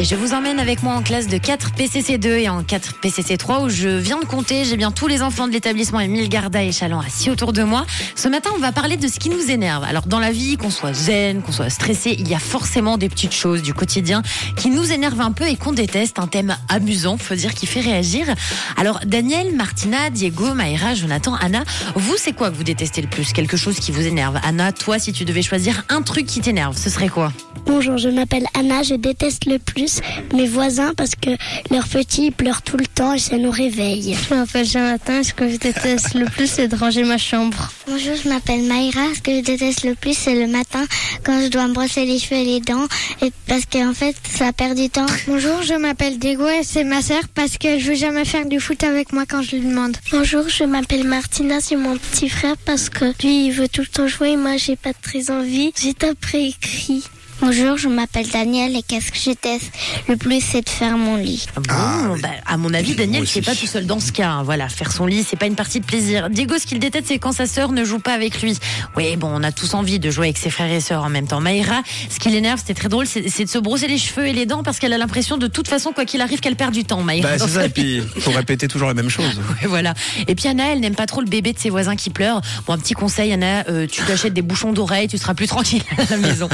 Et je vous emmène avec moi en classe de 4 PCC2 et en 4 PCC3 où je viens de compter. J'ai bien tous les enfants de l'établissement Émile Garda et Chaland assis autour de moi. Ce matin, on va parler de ce qui nous énerve. Alors, dans la vie, qu'on soit zen, qu'on soit stressé, il y a forcément des petites choses du quotidien qui nous énervent un peu et qu'on déteste. Un thème amusant, faut dire, qui fait réagir. Alors, Daniel, Martina, Diego, Maïra, Jonathan, Anna, vous, c'est quoi que vous détestez le plus? Quelque chose qui vous énerve? Anna, toi, si tu devais choisir un truc qui t'énerve, ce serait quoi? Bonjour, je m'appelle Anna, je déteste le plus mes voisins parce que leurs petits pleurent tout le temps et ça nous réveille. Je m'appelle Jonathan, ce que je déteste le plus c'est de ranger ma chambre. Bonjour, je m'appelle Maïra, ce que je déteste le plus c'est le matin quand je dois me brosser les cheveux et les dents et parce qu'en fait ça perd du temps. Bonjour, je m'appelle Diego et c'est ma sœur parce que je veux jamais faire du foot avec moi quand je lui demande. Bonjour, je m'appelle Martina, c'est mon petit frère parce que lui il veut tout le temps jouer et moi j'ai pas très envie. J'ai après écrit. Bonjour, je m'appelle Daniel et qu'est-ce que je déteste le plus, c'est de faire mon lit. Bon, bah, à mon avis, Daniel, c'est pas tout seul dans ce cas. hein. Voilà, faire son lit, c'est pas une partie de plaisir. Diego, ce qu'il déteste, c'est quand sa sœur ne joue pas avec lui. Oui, bon, on a tous envie de jouer avec ses frères et sœurs en même temps. Maïra, ce qui l'énerve, c'était très drôle, c'est de se brosser les cheveux et les dents parce qu'elle a l'impression de toute façon, quoi qu'il arrive, qu'elle perd du temps. Maïra. Bah, c'est ça, et puis faut répéter toujours la même chose. Et voilà. Et puis Anna, elle n'aime pas trop le bébé de ses voisins qui pleurent. Bon, un petit conseil, Anna, euh, tu t'achètes des bouchons d'oreilles, tu seras plus tranquille à la maison.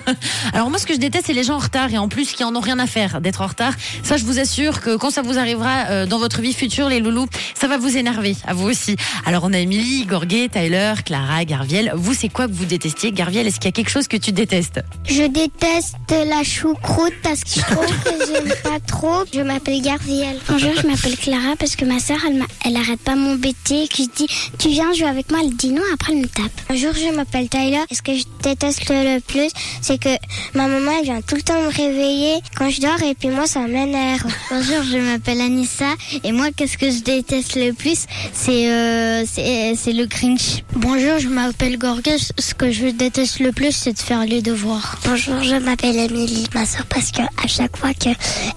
Alors moi, ce que je déteste, c'est les gens en retard et en plus qui en ont rien à faire d'être en retard. Ça, je vous assure que quand ça vous arrivera euh, dans votre vie future, les loulous, ça va vous énerver, à vous aussi. Alors on a Émilie, Gorguet, Tyler, Clara, Garviel. Vous, c'est quoi que vous détestiez? Garviel, est-ce qu'il y a quelque chose que tu détestes? Je déteste la choucroute parce que je trouve que j'aime pas trop. Je m'appelle Garviel. Bonjour, je m'appelle Clara parce que ma sœur, elle, elle arrête pas m'embêter. Que je dis, tu viens jouer avec moi, elle dit non, après elle me tape. Bonjour, je m'appelle Tyler. Et ce que je déteste le plus, c'est que ma maman, elle vient tout le temps me réveiller quand je dors et puis moi, ça m'énerve. Bonjour, je m'appelle Anissa et moi qu'est-ce que je déteste le plus c'est euh, c'est c'est le cringe. Bonjour, je m'appelle Gorgas. Ce que je déteste le plus c'est de faire les devoirs. Bonjour, je m'appelle Émilie, ma soeur, parce que à chaque fois que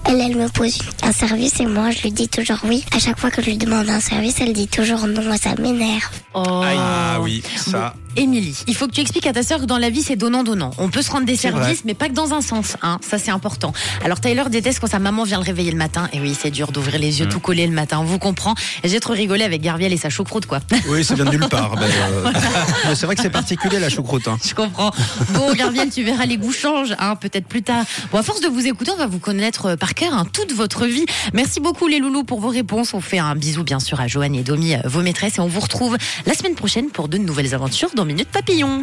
elle, elle me pose un service et moi je lui dis toujours oui. À chaque fois que je lui demande un service, elle dit toujours non, moi ça m'énerve. Oh. Ah oui, ça. Émilie, il faut que tu expliques à ta sœur que dans la vie, c'est donnant-donnant. On peut se rendre des services, vrai. mais pas que dans un sens. Hein. Ça, c'est important. Alors, Tyler déteste quand sa maman vient le réveiller le matin. Et oui, c'est dur d'ouvrir les yeux tout collés le matin. On vous comprend. J'ai trop rigolé avec Garviel et sa choucroute, quoi. Oui, ça vient de nulle part. Ben, euh, c'est vrai que c'est particulier la choucroute. hein. Je comprends. Bon, Garviel, tu verras, les goûts changent, hein, peut-être plus tard. Bon, à force de vous écouter, on va vous connaître euh, par cœur hein, toute votre vie. Merci beaucoup, les loulous, pour vos réponses. On fait un bisou, bien sûr, à Joanne et Domi, euh, vos maîtresses. Et on vous retrouve la semaine prochaine pour de nouvelles aventures dans Minute Papillon.